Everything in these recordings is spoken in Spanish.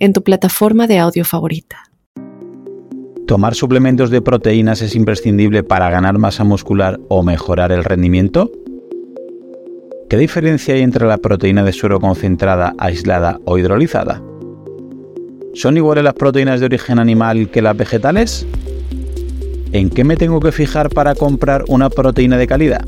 en tu plataforma de audio favorita. ¿Tomar suplementos de proteínas es imprescindible para ganar masa muscular o mejorar el rendimiento? ¿Qué diferencia hay entre la proteína de suero concentrada, aislada o hidrolizada? ¿Son iguales las proteínas de origen animal que las vegetales? ¿En qué me tengo que fijar para comprar una proteína de calidad?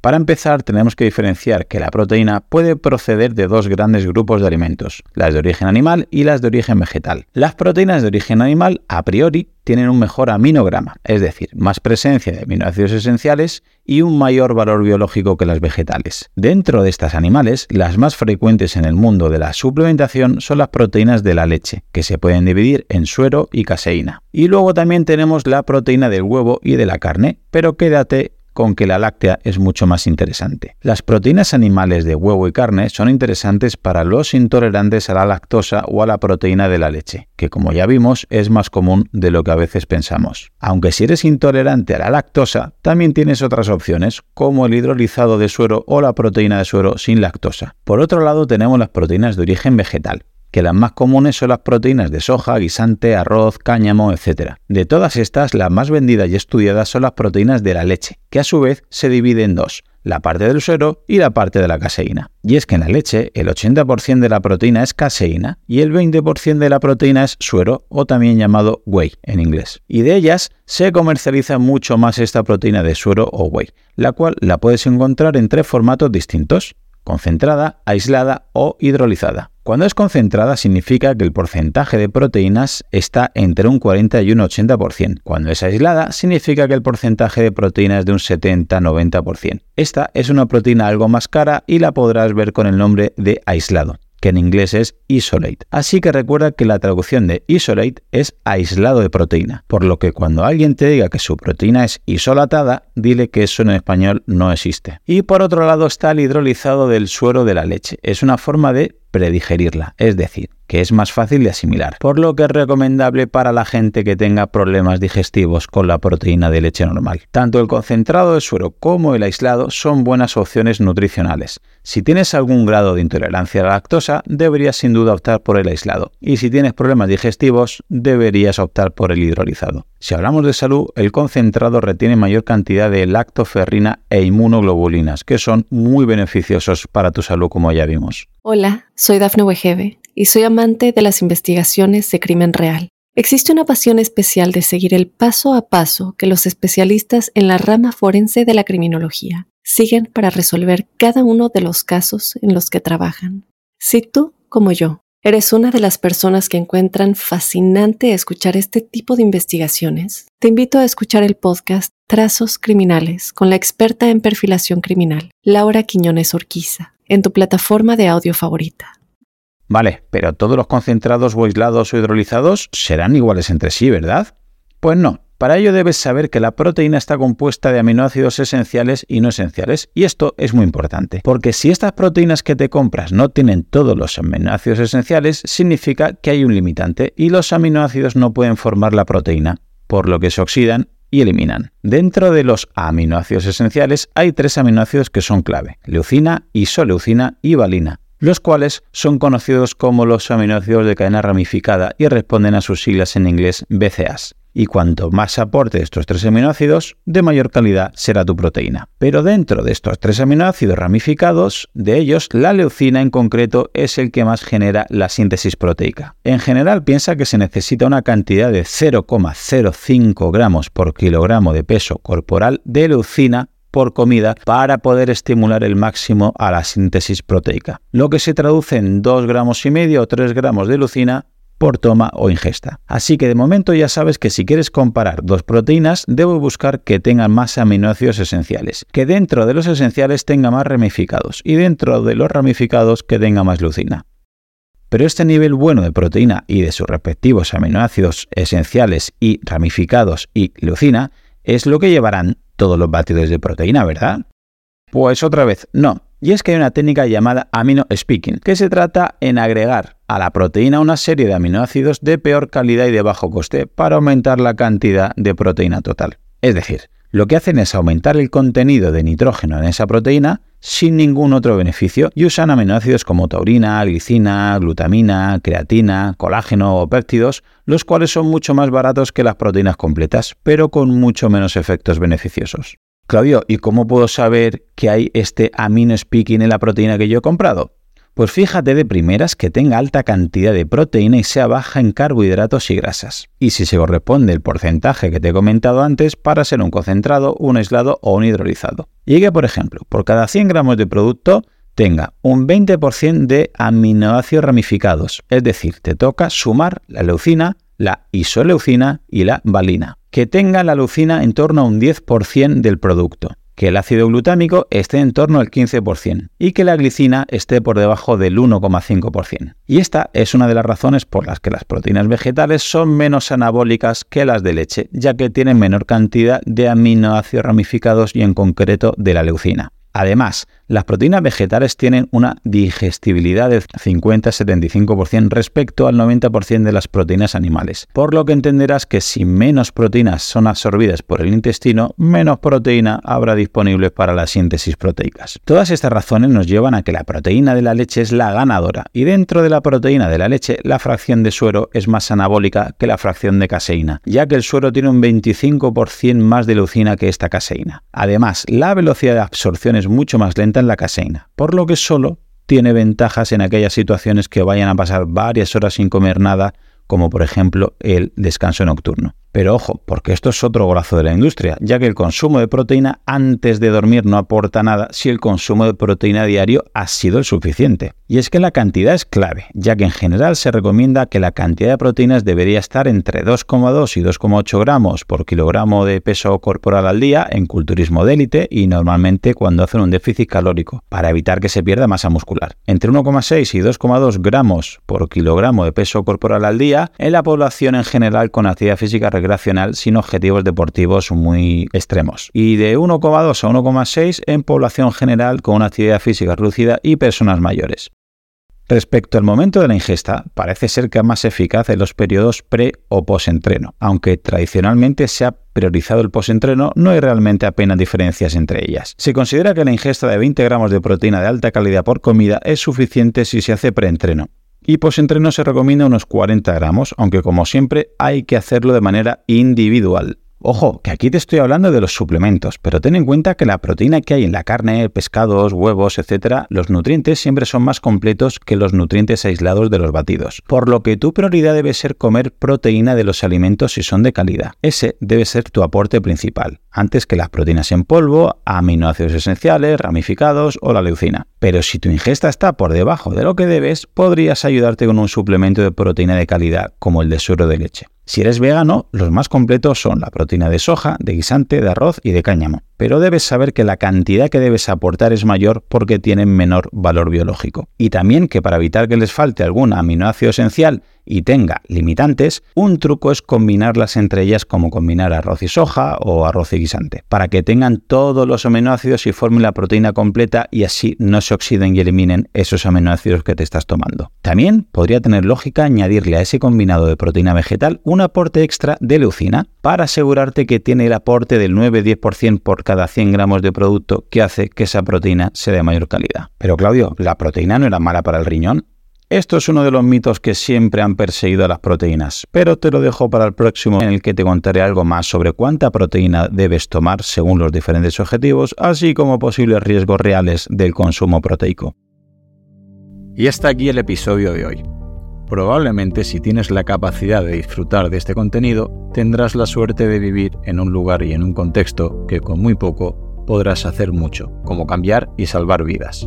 Para empezar, tenemos que diferenciar que la proteína puede proceder de dos grandes grupos de alimentos, las de origen animal y las de origen vegetal. Las proteínas de origen animal, a priori, tienen un mejor aminograma, es decir, más presencia de aminoácidos esenciales y un mayor valor biológico que las vegetales. Dentro de estas animales, las más frecuentes en el mundo de la suplementación son las proteínas de la leche, que se pueden dividir en suero y caseína. Y luego también tenemos la proteína del huevo y de la carne, pero quédate con que la láctea es mucho más interesante. Las proteínas animales de huevo y carne son interesantes para los intolerantes a la lactosa o a la proteína de la leche, que como ya vimos es más común de lo que a veces pensamos. Aunque si eres intolerante a la lactosa, también tienes otras opciones, como el hidrolizado de suero o la proteína de suero sin lactosa. Por otro lado tenemos las proteínas de origen vegetal, que las más comunes son las proteínas de soja, guisante, arroz, cáñamo, etc. De todas estas, las más vendidas y estudiadas son las proteínas de la leche, que a su vez se divide en dos, la parte del suero y la parte de la caseína. Y es que en la leche el 80% de la proteína es caseína y el 20% de la proteína es suero o también llamado whey en inglés. Y de ellas se comercializa mucho más esta proteína de suero o whey, la cual la puedes encontrar en tres formatos distintos, concentrada, aislada o hidrolizada. Cuando es concentrada significa que el porcentaje de proteínas está entre un 40 y un 80%. Cuando es aislada significa que el porcentaje de proteínas es de un 70-90%. Esta es una proteína algo más cara y la podrás ver con el nombre de aislado que en inglés es isolate. Así que recuerda que la traducción de isolate es aislado de proteína, por lo que cuando alguien te diga que su proteína es isolatada, dile que eso en español no existe. Y por otro lado está el hidrolizado del suero de la leche. Es una forma de predigerirla, es decir, que es más fácil de asimilar, por lo que es recomendable para la gente que tenga problemas digestivos con la proteína de leche normal. Tanto el concentrado de suero como el aislado son buenas opciones nutricionales. Si tienes algún grado de intolerancia a la lactosa, deberías sin duda optar por el aislado, y si tienes problemas digestivos, deberías optar por el hidrolizado. Si hablamos de salud, el concentrado retiene mayor cantidad de lactoferrina e inmunoglobulinas, que son muy beneficiosos para tu salud como ya vimos. Hola, soy Dafne Wegebe y soy amante de las investigaciones de crimen real. Existe una pasión especial de seguir el paso a paso que los especialistas en la rama forense de la criminología siguen para resolver cada uno de los casos en los que trabajan. Si tú, como yo, ¿Eres una de las personas que encuentran fascinante escuchar este tipo de investigaciones? Te invito a escuchar el podcast Trazos Criminales con la experta en perfilación criminal, Laura Quiñones Orquiza, en tu plataforma de audio favorita. Vale, pero todos los concentrados o aislados o hidrolizados serán iguales entre sí, ¿verdad? Pues no, para ello debes saber que la proteína está compuesta de aminoácidos esenciales y no esenciales, y esto es muy importante, porque si estas proteínas que te compras no tienen todos los aminoácidos esenciales, significa que hay un limitante y los aminoácidos no pueden formar la proteína, por lo que se oxidan y eliminan. Dentro de los aminoácidos esenciales hay tres aminoácidos que son clave, leucina, isoleucina y valina, los cuales son conocidos como los aminoácidos de cadena ramificada y responden a sus siglas en inglés BCAs y cuanto más aporte estos tres aminoácidos, de mayor calidad será tu proteína. Pero dentro de estos tres aminoácidos ramificados, de ellos la leucina en concreto es el que más genera la síntesis proteica. En general piensa que se necesita una cantidad de 0,05 gramos por kilogramo de peso corporal de leucina por comida para poder estimular el máximo a la síntesis proteica, lo que se traduce en 2 gramos y medio o 3 gramos de leucina por toma o ingesta. Así que de momento ya sabes que si quieres comparar dos proteínas, debo buscar que tengan más aminoácidos esenciales, que dentro de los esenciales tenga más ramificados y dentro de los ramificados que tenga más leucina. Pero este nivel bueno de proteína y de sus respectivos aminoácidos esenciales y ramificados y leucina es lo que llevarán todos los batidos de proteína, ¿verdad? Pues otra vez, no. Y es que hay una técnica llamada amino speaking, que se trata en agregar a la proteína una serie de aminoácidos de peor calidad y de bajo coste para aumentar la cantidad de proteína total. Es decir, lo que hacen es aumentar el contenido de nitrógeno en esa proteína sin ningún otro beneficio y usan aminoácidos como taurina, glicina, glutamina, creatina, colágeno o péptidos, los cuales son mucho más baratos que las proteínas completas, pero con mucho menos efectos beneficiosos. Claudio, ¿y cómo puedo saber que hay este amino speaking en la proteína que yo he comprado? Pues fíjate de primeras que tenga alta cantidad de proteína y sea baja en carbohidratos y grasas. Y si se corresponde el porcentaje que te he comentado antes para ser un concentrado, un aislado o un hidrolizado. Y que, por ejemplo, por cada 100 gramos de producto tenga un 20% de aminoácidos ramificados, es decir, te toca sumar la leucina, la isoleucina y la valina. Que tenga la leucina en torno a un 10% del producto que el ácido glutámico esté en torno al 15% y que la glicina esté por debajo del 1,5%. Y esta es una de las razones por las que las proteínas vegetales son menos anabólicas que las de leche, ya que tienen menor cantidad de aminoácidos ramificados y en concreto de la leucina. Además, las proteínas vegetales tienen una digestibilidad del 50-75% respecto al 90% de las proteínas animales, por lo que entenderás que si menos proteínas son absorbidas por el intestino, menos proteína habrá disponible para la síntesis proteicas. Todas estas razones nos llevan a que la proteína de la leche es la ganadora y dentro de la proteína de la leche la fracción de suero es más anabólica que la fracción de caseína, ya que el suero tiene un 25% más de leucina que esta caseína. Además, la velocidad de absorción es mucho más lenta en la caseína, por lo que solo tiene ventajas en aquellas situaciones que vayan a pasar varias horas sin comer nada, como por ejemplo el descanso nocturno. Pero ojo, porque esto es otro golazo de la industria, ya que el consumo de proteína antes de dormir no aporta nada si el consumo de proteína diario ha sido el suficiente. Y es que la cantidad es clave, ya que en general se recomienda que la cantidad de proteínas debería estar entre 2,2 y 2,8 gramos por kilogramo de peso corporal al día en culturismo de élite y normalmente cuando hacen un déficit calórico, para evitar que se pierda masa muscular. Entre 1,6 y 2,2 gramos por kilogramo de peso corporal al día en la población en general con actividad física sin objetivos deportivos muy extremos. Y de 1,2 a 1,6 en población general con una actividad física reducida y personas mayores. Respecto al momento de la ingesta, parece ser que es más eficaz en los periodos pre o post-entreno. Aunque tradicionalmente se ha priorizado el post-entreno, no hay realmente apenas diferencias entre ellas. Se considera que la ingesta de 20 gramos de proteína de alta calidad por comida es suficiente si se hace pre-entreno. Y post-entreno se recomienda unos 40 gramos, aunque como siempre hay que hacerlo de manera individual. Ojo, que aquí te estoy hablando de los suplementos, pero ten en cuenta que la proteína que hay en la carne, pescados, huevos, etc., los nutrientes siempre son más completos que los nutrientes aislados de los batidos. Por lo que tu prioridad debe ser comer proteína de los alimentos si son de calidad. Ese debe ser tu aporte principal, antes que las proteínas en polvo, aminoácidos esenciales, ramificados o la leucina. Pero si tu ingesta está por debajo de lo que debes, podrías ayudarte con un suplemento de proteína de calidad, como el de suero de leche. Si eres vegano, los más completos son la proteína de soja, de guisante, de arroz y de cáñamo. Pero debes saber que la cantidad que debes aportar es mayor porque tienen menor valor biológico. Y también que para evitar que les falte algún aminoácido esencial y tenga limitantes, un truco es combinarlas entre ellas como combinar arroz y soja o arroz y guisante, para que tengan todos los aminoácidos y formen la proteína completa y así no se oxiden y eliminen esos aminoácidos que te estás tomando. También podría tener lógica añadirle a ese combinado de proteína vegetal un aporte extra de leucina para asegurarte que tiene el aporte del 9-10% por cada 100 gramos de producto que hace que esa proteína sea de mayor calidad. Pero Claudio, ¿la proteína no era mala para el riñón? Esto es uno de los mitos que siempre han perseguido a las proteínas, pero te lo dejo para el próximo en el que te contaré algo más sobre cuánta proteína debes tomar según los diferentes objetivos, así como posibles riesgos reales del consumo proteico. Y hasta aquí el episodio de hoy. Probablemente si tienes la capacidad de disfrutar de este contenido, tendrás la suerte de vivir en un lugar y en un contexto que con muy poco podrás hacer mucho, como cambiar y salvar vidas.